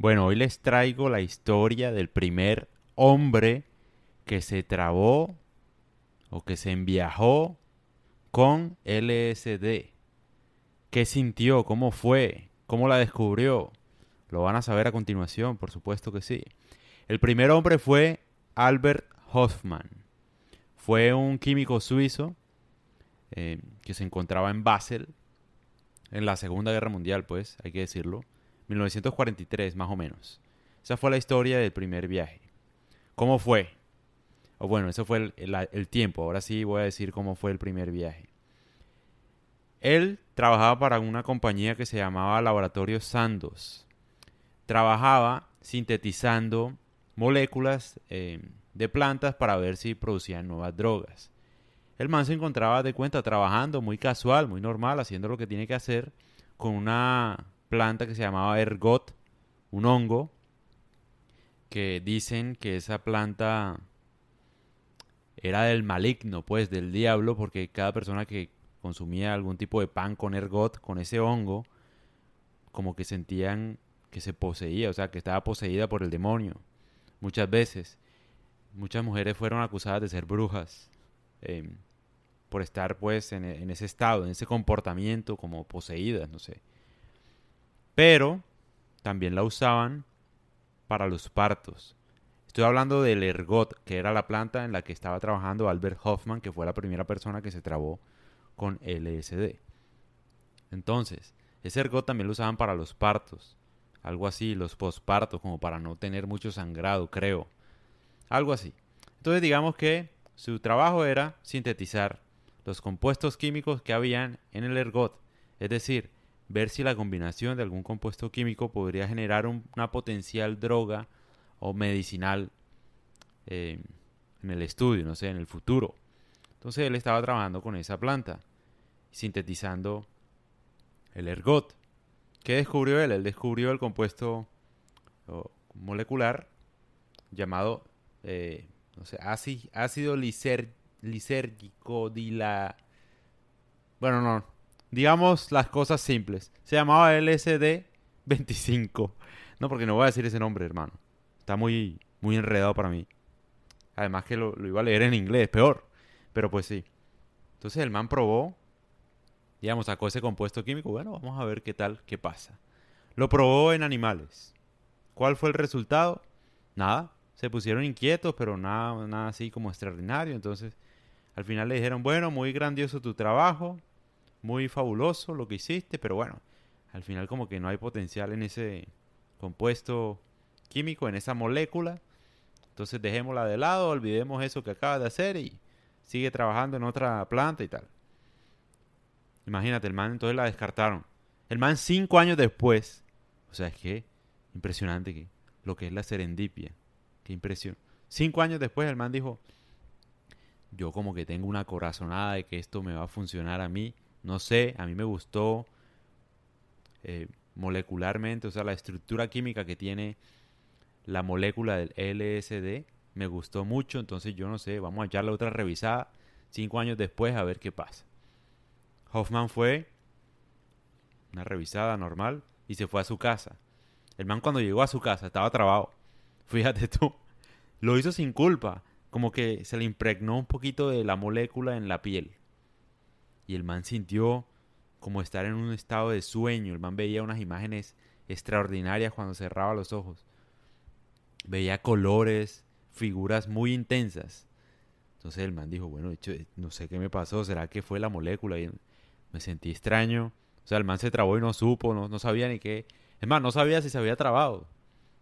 Bueno, hoy les traigo la historia del primer hombre que se trabó o que se enviajó con LSD. ¿Qué sintió? ¿Cómo fue? ¿Cómo la descubrió? Lo van a saber a continuación, por supuesto que sí. El primer hombre fue Albert Hoffman. Fue un químico suizo eh, que se encontraba en Basel en la Segunda Guerra Mundial, pues, hay que decirlo. 1943, más o menos. Esa fue la historia del primer viaje. ¿Cómo fue? O bueno, eso fue el, tiempo. Ahora sí voy a decir cómo fue el primer viaje. Él trabajaba para una compañía que se llamaba Laboratorio Sandos. Trabajaba sintetizando moléculas eh, de plantas para ver si producían nuevas drogas. El man se encontraba de cuenta trabajando muy casual, muy normal, haciendo lo que tiene que hacer con una planta que se llamaba ergot, un hongo, que dicen que esa planta era del maligno, pues del diablo, porque cada persona que consumía algún tipo de pan con ergot, con ese hongo, como que sentían que se poseía, o sea, que estaba poseída por el demonio. Muchas veces, muchas mujeres fueron acusadas de ser brujas. Em, por estar pues en, en, ese estado, en ese comportamiento como poseídas, no sé. Pero también la usaban para los partos. Estoy hablando del ergot, que era la planta en la que estaba trabajando Albert Hoffman, que fue la primera persona que se trabó con LSD. Entonces, ese ergot también lo usaban para los partos. Algo así, los pospartos, como para no tener mucho sangrado, creo. Algo así. Entonces digamos que su trabajo era sintetizar los compuestos químicos que habían en el ergot. Es decir, ver si la combinación de algún compuesto químico podría generar una potencial droga o medicinal eh, en el estudio, no sé, en el futuro. Entonces él estaba trabajando con esa planta, sintetizando el ergot. ¿Qué descubrió él? Él descubrió el compuesto molecular llamado eh, no sé, ácido lisérgico dila... Bueno, no, digamos las cosas simples. Se llamaba LSD 25. No, porque no voy a decir ese nombre, hermano. Está muy, muy enredado para mí. Además que lo, iba a leer en inglés, peor. Pero pues sí. Entonces el man probó, digamos, sacó ese compuesto químico. Bueno, vamos a ver qué tal, qué pasa. Lo probó en animales. ¿Cuál fue el resultado? Nada. Se pusieron inquietos, pero nada, nada así como extraordinario. Entonces, al final le dijeron, bueno, muy grandioso tu trabajo muy fabuloso lo que hiciste, pero bueno, al final como que no hay potencial en ese compuesto químico, en esa molécula. Entonces dejémosla de lado, olvidemos eso que acaba de hacer y sigue trabajando en otra planta y tal. Imagínate, el man entonces la descartaron. El man cinco años después, o sea, es que impresionante que lo que es la serendipia. Qué impresión. Cinco años después el man dijo, yo como que tengo una corazonada de que esto me va a funcionar a mí no sé, a mí me gustó eh, molecularmente, o sea, la estructura química que tiene la molécula del LSD me gustó mucho, entonces yo no sé, vamos a echarle otra revisada cinco años después a ver qué pasa. Hoffman fue una revisada normal y se fue a su casa. El man cuando llegó a su casa estaba trabado. Fíjate tú, lo hizo sin culpa, como que se le impregnó un poquito de la molécula en la piel. Y el man sintió como estar en un estado de sueño. El man veía unas imágenes extraordinarias cuando cerraba los ojos. Veía colores, figuras muy intensas. Entonces el man dijo, bueno, no sé qué me pasó, ¿será que fue la molécula? Y me sentí extraño. O sea, el man se trabó y no supo, no, no sabía ni qué. Es más, no sabía si se había trabado.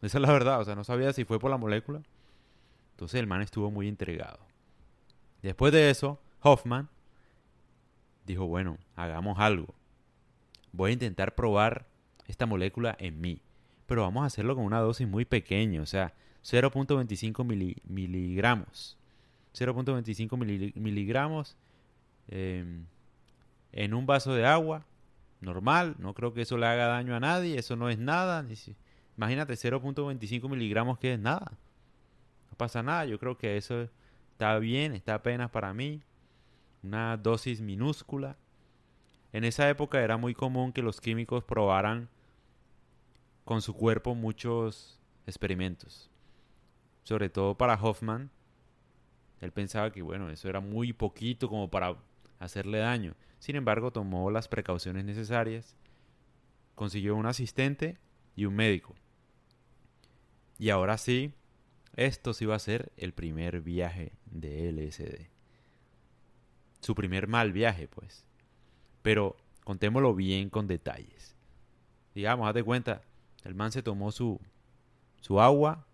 Esa es la verdad, o sea, no sabía si fue por la molécula. Entonces el man estuvo muy intrigado. Después de eso, Hoffman dijo, bueno, hagamos algo. Voy a intentar probar esta molécula en mí, pero vamos a hacerlo con una dosis muy pequeña, o sea, 0.25 miligramos. 0.25 miligramos em, en un vaso de agua normal. No creo que eso le haga daño a nadie, eso no es nada. Imagínate 0.25 miligramos que es nada. No pasa nada, yo creo que eso está bien, está apenas para mí una dosis minúscula. En esa época era muy común que los químicos probaran con su cuerpo muchos experimentos. Sobre todo para Hoffman, él pensaba que bueno, eso era muy poquito como para hacerle daño. Sin embargo, tomó las precauciones necesarias, consiguió un asistente y un médico. Y ahora sí, esto sí va a ser el primer viaje de LSD. Su primer mal viaje, pues. Pero contémoslo bien con detalles. Digamos, haz de cuenta, el man se tomó su, su agua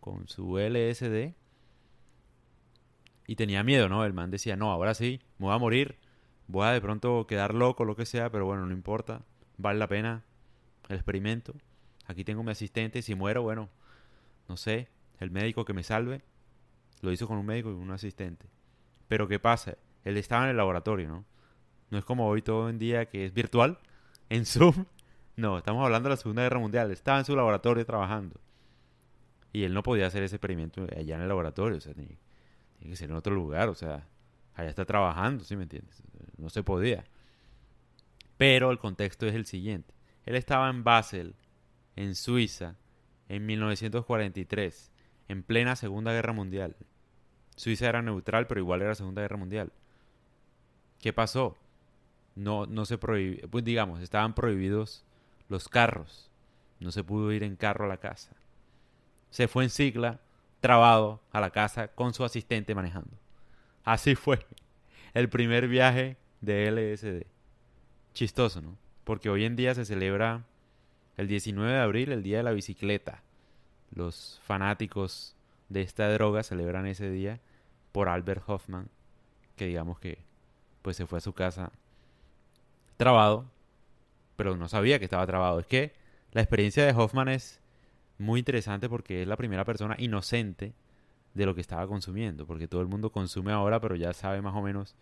con su LSD y tenía miedo, ¿no? El man decía, no, ahora sí, me voy a morir, voy a de pronto quedar loco, lo que sea, pero bueno, no importa, vale la pena el experimento. Aquí tengo mi asistente si muero, bueno, no sé, el médico que me salve, lo hizo con un médico y un asistente. Pero ¿qué pasa? Él estaba en el laboratorio, ¿no? No es como hoy todo en día que es virtual, en Zoom. No, estamos hablando de la Segunda Guerra Mundial. Estaba en su laboratorio trabajando. Y él no podía hacer ese experimento allá en el laboratorio. O sea, tiene que ser en otro lugar, o sea, allá está trabajando, ¿sí me entiendes? No se podía. Pero el contexto es el siguiente. Él estaba en Basel, en Suiza, en 1943, en plena Segunda Guerra Mundial. Suiza era neutral, pero igual era Segunda Guerra Mundial. ¿Qué pasó? No, no se prohibió, pues digamos, estaban prohibidos los carros. No se pudo ir en carro a la casa. Se fue en sigla trabado a la casa con su asistente manejando. Así fue el primer viaje de LSD. Chistoso, ¿no? Porque hoy en día se celebra el 19 de abril, el Día de la Bicicleta. Los fanáticos de esta droga celebran ese día por Albert Hoffman, que digamos que pues se fue a su casa trabado, pero no sabía que estaba trabado. Es que la experiencia de Hoffman es muy interesante porque es la primera persona inocente de lo que estaba consumiendo, porque todo el mundo consume ahora, pero ya sabe más o menos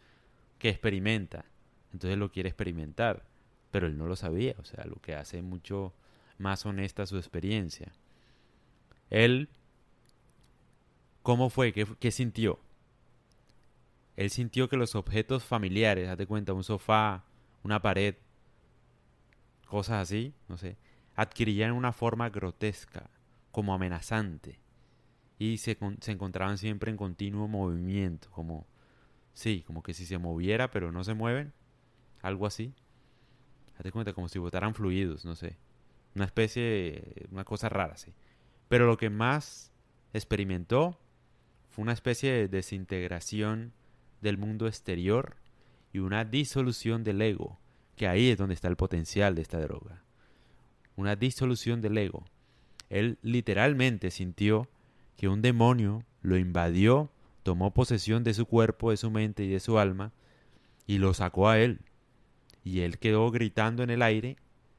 que experimenta, entonces lo quiere experimentar, pero él no lo sabía, o sea, lo que hace mucho más honesta su experiencia. Él, ¿cómo fue? ¿Qué, qué sintió? Él sintió que los objetos familiares, hazte cuenta, un sofá, una pared, cosas así, no sé, adquirían una forma grotesca, como amenazante, y se, se encontraban siempre en continuo movimiento, como, sí, como que si se moviera pero no se mueven, algo así. Date cuenta, como si botaran fluidos, no sé. Una especie, una cosa rara, sí. Pero lo que más experimentó fue una especie de desintegración del mundo exterior y una disolución del ego, que ahí es donde está el potencial de esta droga una disolución del ego. Él literalmente sintió que un demonio lo invadió, tomó posesión de su cuerpo, de su mente y de su alma, y lo sacó a él. Y él quedó gritando en el aire,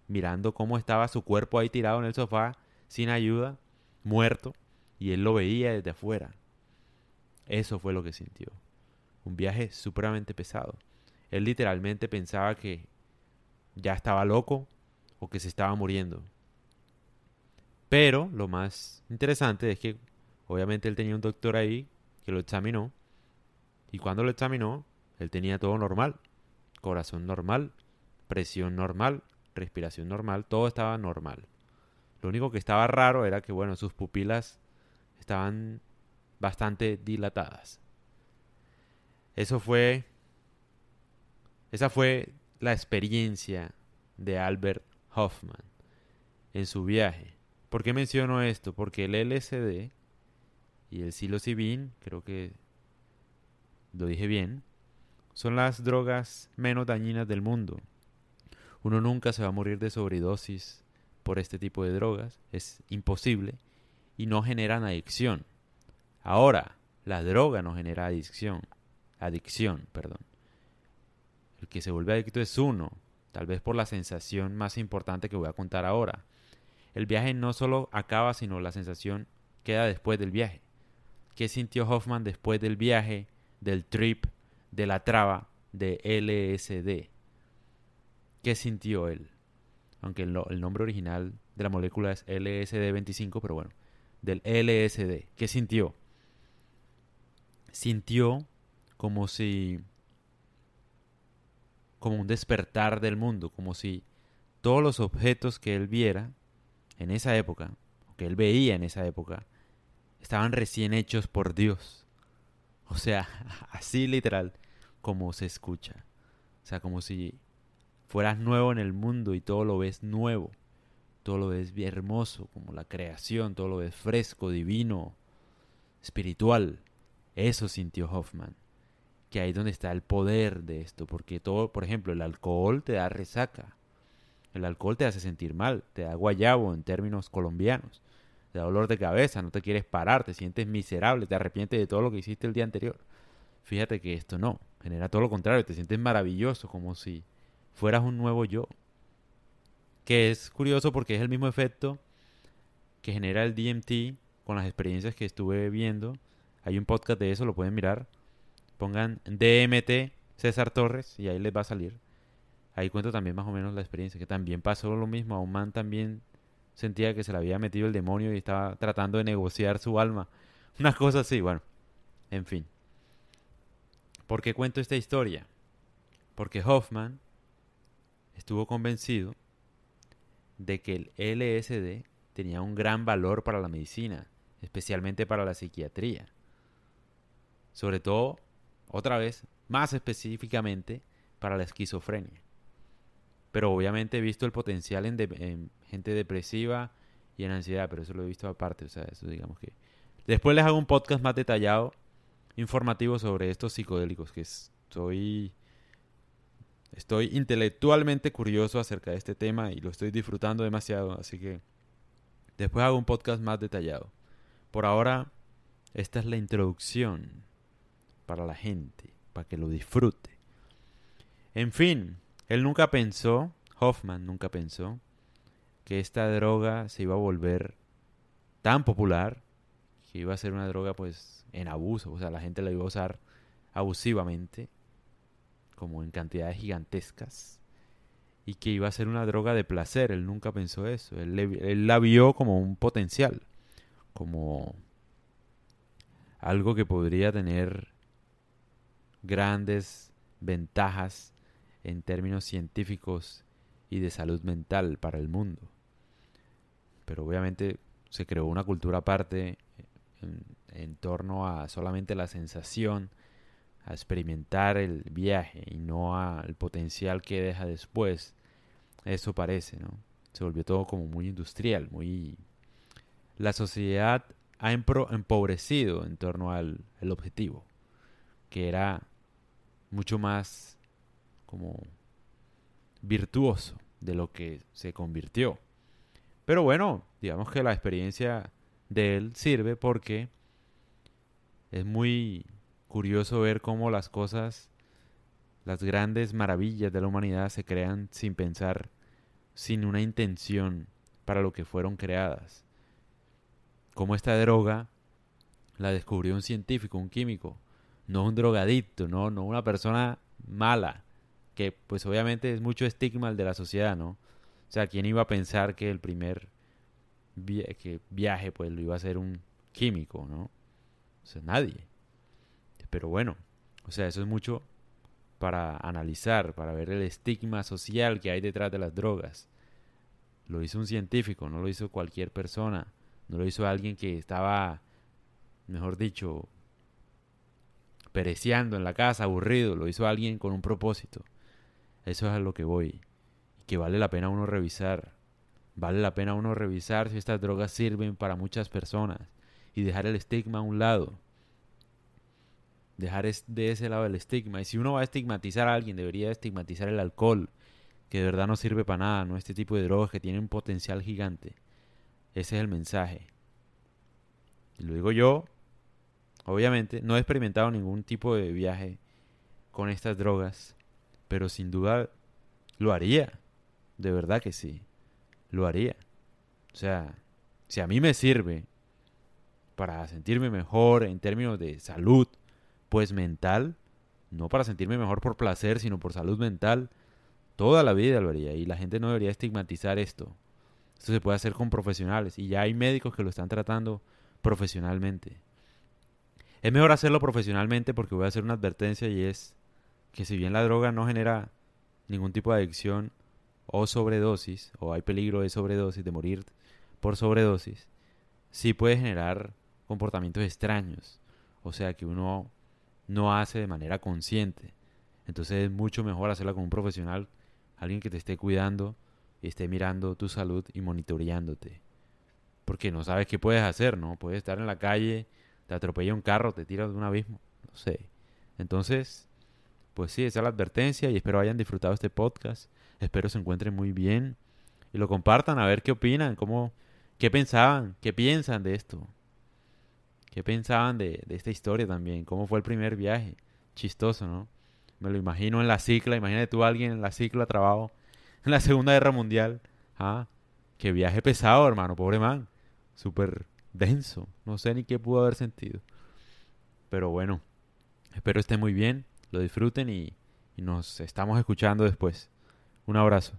mirando cómo estaba su cuerpo ahí tirado en el sofá, sin ayuda, muerto, y él lo veía desde afuera. Eso fue lo que sintió. Un viaje supremamente pesado. Él literalmente pensaba que ya estaba loco, o que se estaba muriendo. Pero lo más interesante es que obviamente él tenía un doctor ahí que lo examinó y cuando lo examinó él tenía todo normal, corazón normal, presión normal, respiración normal, todo estaba normal. Lo único que estaba raro era que bueno, sus pupilas estaban bastante dilatadas. Eso fue esa fue la experiencia de Albert Hoffman en su viaje. ¿Por qué menciono esto? Porque el LSD y el psilocibin, creo que lo dije bien, son las drogas menos dañinas del mundo. Uno nunca se va a morir de sobredosis por este tipo de drogas, es imposible y no generan adicción. Ahora, la droga no genera adicción, adicción, perdón. El que se vuelve adicto es uno, tal vez por la sensación más importante que voy a contar ahora. El viaje no solo acaba, sino la sensación queda después del viaje. ¿Qué sintió Hoffman después del viaje, del trip, de la traba de LSD? ¿Qué sintió él? Aunque el, el nombre original de la molécula es LSD25, pero bueno, del LSD. ¿Qué sintió? Sintió como si como un despertar del mundo, como si todos los objetos que él viera en esa época, que él veía en esa época, estaban recién hechos por Dios. O sea, así literal como se escucha. O sea, como si fueras nuevo en el mundo y todo lo ves nuevo. Todo lo ves hermoso, como la creación, todo lo ves fresco, divino, espiritual. Eso sintió Hoffman. Ahí es donde está el poder de esto. Porque todo, por ejemplo, el alcohol te da resaca. El alcohol te hace sentir mal, te da guayabo en términos colombianos. Te da dolor de cabeza, no te quieres parar, te sientes miserable, te arrepientes de todo lo que hiciste el día anterior. Fíjate que esto no, genera todo lo contrario, te sientes maravilloso, como si fueras un nuevo yo. Que es curioso porque es el mismo efecto que genera el DMT con las experiencias que estuve viendo. Hay un podcast de eso, lo pueden mirar. Pongan DMT César Torres y ahí les va a salir. Ahí cuento también más o menos la experiencia, que también pasó lo mismo. A un man también sentía que se le había metido el demonio y estaba tratando de negociar su alma. Una cosa así, bueno. En fin. ¿Por qué cuento esta historia? Porque Hoffman estuvo convencido de que el LSD tenía un gran valor para la medicina, especialmente para la psiquiatría. Sobre todo, otra vez, más específicamente, para la esquizofrenia. Pero obviamente he visto el potencial en, gente depresiva y en ansiedad, pero eso lo he visto aparte, o sea, eso digamos que... Después les hago un podcast más detallado, informativo sobre estos psicodélicos, que estoy... Estoy intelectualmente curioso acerca de este tema y lo estoy disfrutando demasiado, así que después hago un podcast más detallado. Por ahora, esta es la introducción para la gente, para que lo disfrute. En fin, él nunca pensó, Hoffman nunca pensó, que esta droga se iba a volver tan popular que iba a ser una droga pues en abuso, o sea, la gente la iba a usar abusivamente, como en cantidades gigantescas, y que iba a ser una droga de placer, él nunca pensó eso, él, él la vio como un potencial, como algo que podría tener grandes ventajas en términos científicos y de salud mental para el mundo. Pero obviamente se creó una cultura aparte en, torno a solamente la sensación, a experimentar el viaje y no al potencial que deja después. Eso parece, ¿no? Se volvió todo como muy industrial, muy... La sociedad ha empobrecido en torno al el objetivo, que era mucho más como virtuoso de lo que se convirtió. Pero bueno, digamos que la experiencia de él sirve porque es muy curioso ver cómo las cosas, las grandes maravillas de la humanidad se crean sin pensar, sin una intención para lo que fueron creadas. Como esta droga la descubrió un científico, un químico, no un drogadicto, no, no una persona mala, que pues obviamente es mucho estigma el de la sociedad, ¿no? O sea, ¿quién iba a pensar que el primer viaje pues lo iba a hacer un químico, ¿no? O sea, nadie. Pero bueno, o sea, eso es mucho para analizar, para ver el estigma social que hay detrás de las drogas. Lo hizo un científico, no lo hizo cualquier persona, no lo hizo alguien que estaba, mejor dicho, pereciando en la casa, aburrido, lo hizo alguien con un propósito. Eso es a lo que voy. Y que vale la pena uno revisar. Vale la pena uno revisar si estas drogas sirven para muchas personas. Y dejar el estigma a un lado. Dejar de ese lado el estigma. Y si uno va a estigmatizar a alguien, debería estigmatizar el alcohol. Que de verdad no sirve para nada. No este tipo de drogas que tienen un potencial gigante. Ese es el mensaje. Y lo digo yo. Obviamente, no he experimentado ningún tipo de viaje con estas drogas pero sin duda lo haría. De verdad que sí. Lo haría. O sea, si a mí me sirve para sentirme mejor en términos de salud, pues mental, no para sentirme mejor por placer, sino por salud mental, toda la vida lo haría. Y la gente no debería estigmatizar esto. Esto se puede hacer con profesionales. Y ya hay médicos que lo están tratando profesionalmente. Es mejor hacerlo profesionalmente porque voy a hacer una advertencia y es que si bien la droga no genera ningún tipo de adicción o sobredosis, o hay peligro de sobredosis, de morir por sobredosis, sí puede generar comportamientos extraños. O sea, que uno no hace de manera consciente. Entonces es mucho mejor hacerla con un profesional, alguien que te esté cuidando y esté mirando tu salud y monitoreándote. Porque no sabes qué puedes hacer, ¿no? Puedes estar en la calle, te atropella un carro, te tiras de un abismo, no sé. Entonces, pues sí, esa es la advertencia y espero hayan disfrutado este podcast. Espero se encuentren muy bien y lo compartan a ver qué opinan, cómo, qué pensaban, qué piensan de esto. ¿Qué pensaban de, de esta historia también? ¿Cómo fue el primer viaje? Chistoso, ¿no? Me lo imagino en la cicla. Imagínate tú a alguien en la cicla trabajo en la Segunda Guerra Mundial. Ah, qué viaje pesado, hermano. Pobre man. Súper denso. No sé ni qué pudo haber sentido. Pero bueno, espero estén muy bien, lo disfruten y, y nos estamos escuchando después. Un abrazo.